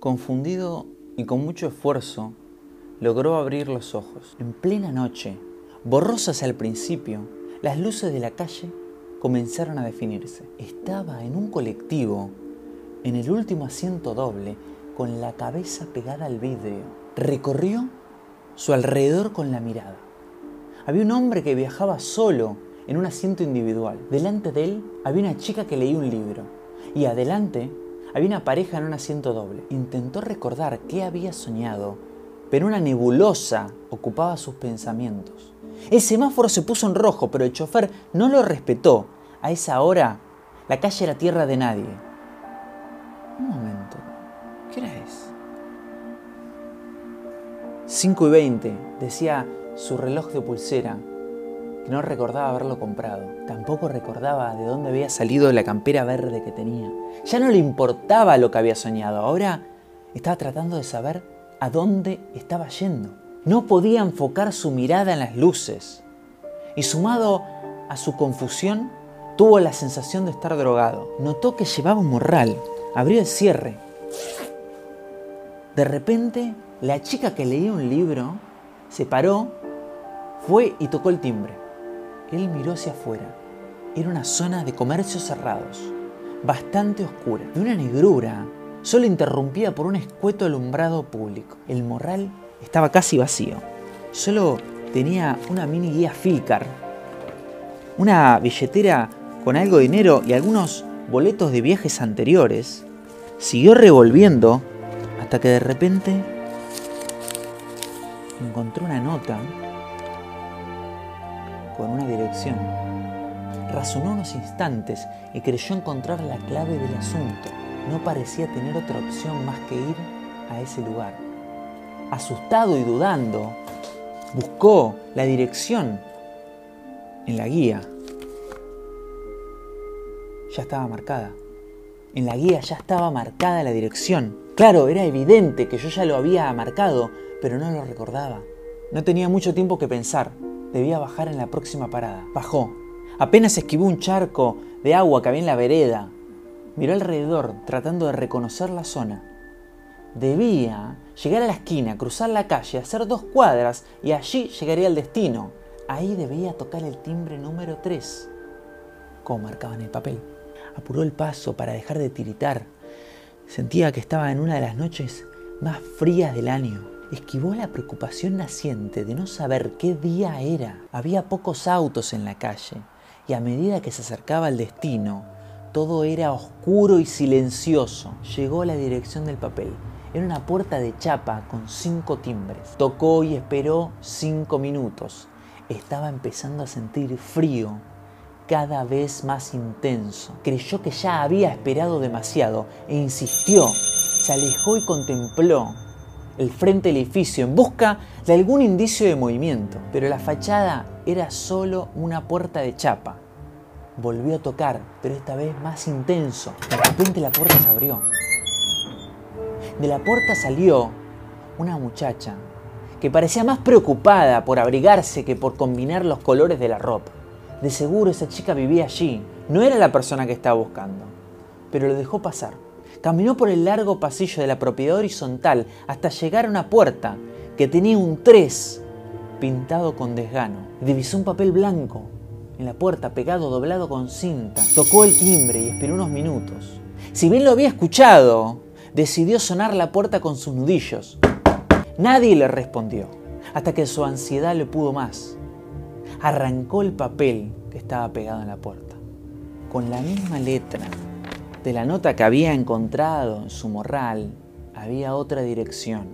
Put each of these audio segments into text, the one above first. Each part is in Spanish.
Confundido y con mucho esfuerzo, logró abrir los ojos. En plena noche, borrosas al principio, las luces de la calle comenzaron a definirse. Estaba en un colectivo, en el último asiento doble, con la cabeza pegada al vidrio. Recorrió su alrededor con la mirada. Había un hombre que viajaba solo en un asiento individual. Delante de él había una chica que leía un libro. Y adelante había una pareja en un asiento doble. Intentó recordar qué había soñado, pero una nebulosa ocupaba sus pensamientos. El semáforo se puso en rojo, pero el chofer no lo respetó. A esa hora, la calle era tierra de nadie. Un momento, ¿qué hora es? 5 y 20, decía su reloj de pulsera, que no recordaba haberlo comprado. Tampoco recordaba de dónde había salido la campera verde que tenía. Ya no le importaba lo que había soñado, ahora estaba tratando de saber a dónde estaba yendo. No podía enfocar su mirada en las luces. Y sumado a su confusión, tuvo la sensación de estar drogado. Notó que llevaba un morral. Abrió el cierre. De repente, la chica que leía un libro se paró, fue y tocó el timbre. Él miró hacia afuera. Era una zona de comercios cerrados, bastante oscura, de una negrura, solo interrumpida por un escueto alumbrado público. El morral estaba casi vacío. Solo tenía una mini guía Filcar, una billetera con algo de dinero y algunos boletos de viajes anteriores. Siguió revolviendo hasta que de repente encontró una nota con una dirección. Razonó unos instantes y creyó encontrar la clave del asunto. No parecía tener otra opción más que ir a ese lugar. Asustado y dudando, buscó la dirección en la guía. Ya estaba marcada. En la guía ya estaba marcada la dirección. Claro, era evidente que yo ya lo había marcado, pero no lo recordaba. No tenía mucho tiempo que pensar. Debía bajar en la próxima parada. Bajó. Apenas esquivó un charco de agua que había en la vereda. Miró alrededor, tratando de reconocer la zona. Debía llegar a la esquina, cruzar la calle, hacer dos cuadras y allí llegaría al destino. Ahí debía tocar el timbre número 3, como marcaba en el papel. Apuró el paso para dejar de tiritar. Sentía que estaba en una de las noches más frías del año. Esquivó la preocupación naciente de no saber qué día era. Había pocos autos en la calle y a medida que se acercaba al destino, todo era oscuro y silencioso. Llegó a la dirección del papel. Era una puerta de chapa con cinco timbres. Tocó y esperó cinco minutos. Estaba empezando a sentir frío cada vez más intenso. Creyó que ya había esperado demasiado e insistió. Se alejó y contempló el frente del edificio en busca de algún indicio de movimiento, pero la fachada era solo una puerta de chapa. Volvió a tocar, pero esta vez más intenso. De repente la puerta se abrió. De la puerta salió una muchacha que parecía más preocupada por abrigarse que por combinar los colores de la ropa. De seguro esa chica vivía allí, no era la persona que estaba buscando, pero lo dejó pasar. Caminó por el largo pasillo de la propiedad horizontal hasta llegar a una puerta que tenía un 3 pintado con desgano. Divisó un papel blanco en la puerta pegado doblado con cinta. Tocó el timbre y esperó unos minutos. Si bien lo había escuchado, decidió sonar la puerta con sus nudillos. Nadie le respondió, hasta que su ansiedad le pudo más. Arrancó el papel que estaba pegado en la puerta. Con la misma letra de la nota que había encontrado en su morral, había otra dirección.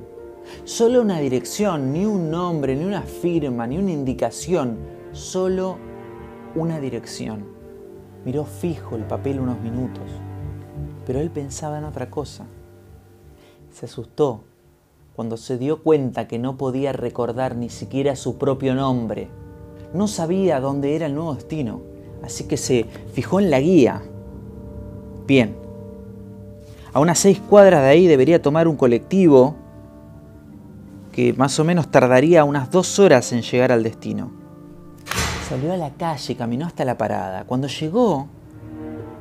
Solo una dirección, ni un nombre, ni una firma, ni una indicación, solo una dirección. Miró fijo el papel unos minutos, pero él pensaba en otra cosa. Se asustó cuando se dio cuenta que no podía recordar ni siquiera su propio nombre. No sabía dónde era el nuevo destino, así que se fijó en la guía. Bien, a unas seis cuadras de ahí debería tomar un colectivo que más o menos tardaría unas dos horas en llegar al destino. Salió a la calle caminó hasta la parada. Cuando llegó,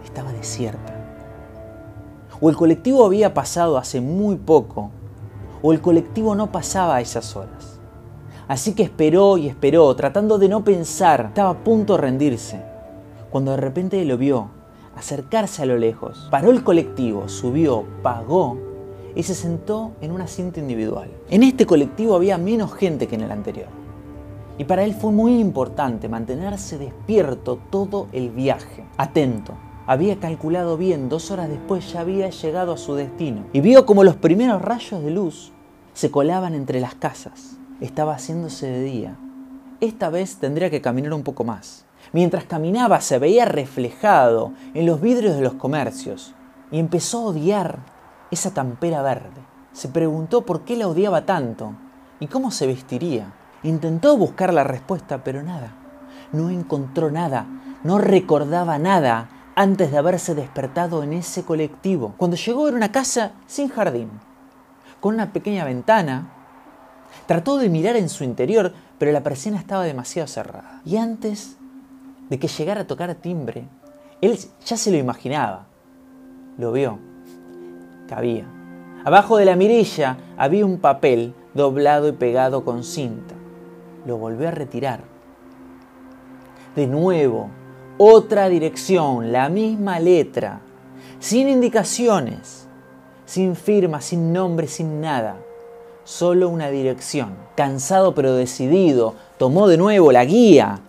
estaba desierta. O el colectivo había pasado hace muy poco, o el colectivo no pasaba a esas horas. Así que esperó y esperó, tratando de no pensar. Estaba a punto de rendirse, cuando de repente lo vio acercarse a lo lejos. Paró el colectivo, subió, pagó y se sentó en un asiento individual. En este colectivo había menos gente que en el anterior. Y para él fue muy importante mantenerse despierto todo el viaje, atento. Había calculado bien, dos horas después ya había llegado a su destino. Y vio como los primeros rayos de luz se colaban entre las casas. Estaba haciéndose de día. Esta vez tendría que caminar un poco más. Mientras caminaba se veía reflejado en los vidrios de los comercios y empezó a odiar esa tampera verde. Se preguntó por qué la odiaba tanto y cómo se vestiría. Intentó buscar la respuesta, pero nada. No encontró nada, no recordaba nada antes de haberse despertado en ese colectivo. Cuando llegó era una casa sin jardín, con una pequeña ventana. Trató de mirar en su interior, pero la persiana estaba demasiado cerrada. Y antes de que llegara a tocar timbre, él ya se lo imaginaba. Lo vio. Cabía. Abajo de la mirilla había un papel doblado y pegado con cinta lo volvió a retirar. De nuevo, otra dirección, la misma letra, sin indicaciones, sin firma, sin nombre, sin nada. Solo una dirección. Cansado pero decidido, tomó de nuevo la guía.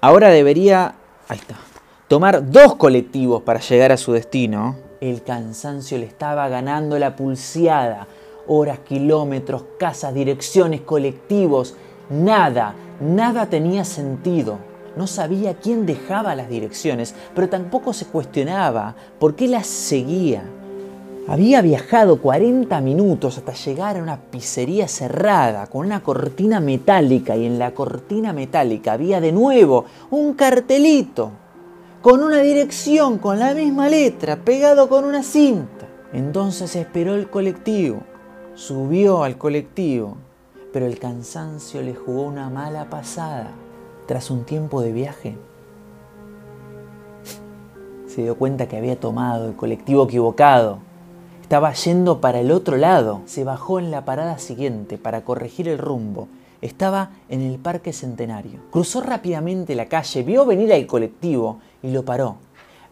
Ahora debería, ahí está, tomar dos colectivos para llegar a su destino. El cansancio le estaba ganando la pulseada horas, kilómetros, casas, direcciones, colectivos, nada, nada tenía sentido. No sabía quién dejaba las direcciones, pero tampoco se cuestionaba por qué las seguía. Había viajado 40 minutos hasta llegar a una pizzería cerrada con una cortina metálica y en la cortina metálica había de nuevo un cartelito con una dirección con la misma letra pegado con una cinta. Entonces esperó el colectivo Subió al colectivo, pero el cansancio le jugó una mala pasada. Tras un tiempo de viaje, se dio cuenta que había tomado el colectivo equivocado. Estaba yendo para el otro lado. Se bajó en la parada siguiente para corregir el rumbo. Estaba en el Parque Centenario. Cruzó rápidamente la calle, vio venir al colectivo y lo paró.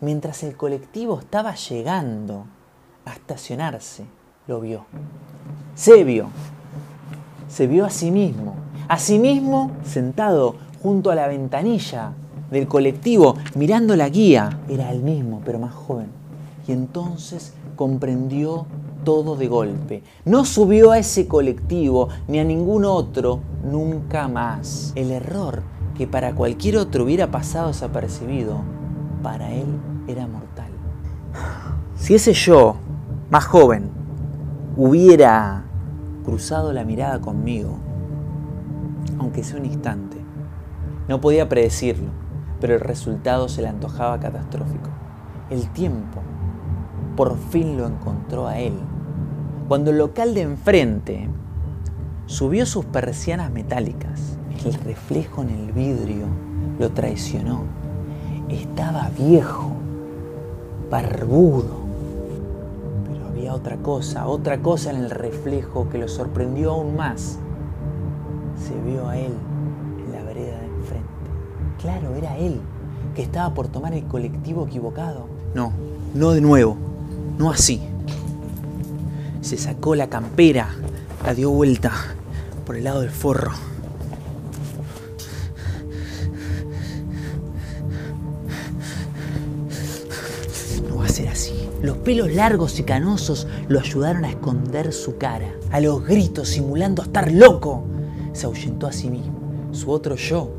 Mientras el colectivo estaba llegando a estacionarse, lo vio. Se vio. Se vio a sí mismo. A sí mismo sentado junto a la ventanilla del colectivo, mirando la guía. Era el mismo, pero más joven. Y entonces comprendió todo de golpe. No subió a ese colectivo ni a ningún otro nunca más. El error que para cualquier otro hubiera pasado desapercibido, para él era mortal. Si ese yo, más joven, hubiera cruzado la mirada conmigo, aunque sea un instante. No podía predecirlo, pero el resultado se le antojaba catastrófico. El tiempo por fin lo encontró a él. Cuando el local de enfrente subió sus persianas metálicas, el reflejo en el vidrio lo traicionó. Estaba viejo, barbudo, otra cosa, otra cosa en el reflejo que lo sorprendió aún más. Se vio a él en la vereda de enfrente. Claro, era él, que estaba por tomar el colectivo equivocado. No, no de nuevo, no así. Se sacó la campera, la dio vuelta por el lado del forro. No va a ser así. Los pelos largos y canosos lo ayudaron a esconder su cara. A los gritos, simulando estar loco, se ahuyentó a sí mismo. Su otro yo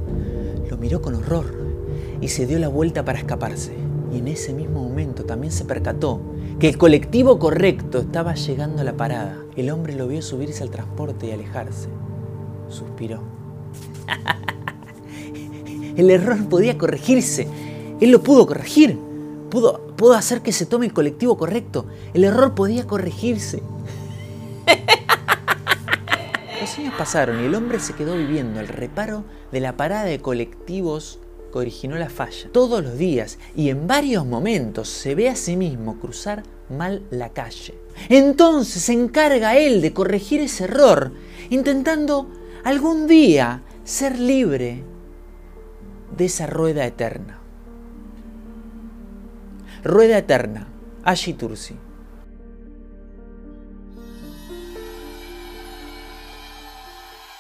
lo miró con horror y se dio la vuelta para escaparse. Y en ese mismo momento también se percató que el colectivo correcto estaba llegando a la parada. El hombre lo vio subirse al transporte y alejarse. Suspiró. el error podía corregirse. Él lo pudo corregir. Pudo, pudo hacer que se tome el colectivo correcto. El error podía corregirse. Los años pasaron y el hombre se quedó viviendo el reparo de la parada de colectivos que originó la falla. Todos los días y en varios momentos se ve a sí mismo cruzar mal la calle. Entonces se encarga él de corregir ese error, intentando algún día ser libre de esa rueda eterna. Rueda eterna, Ashi Tursi.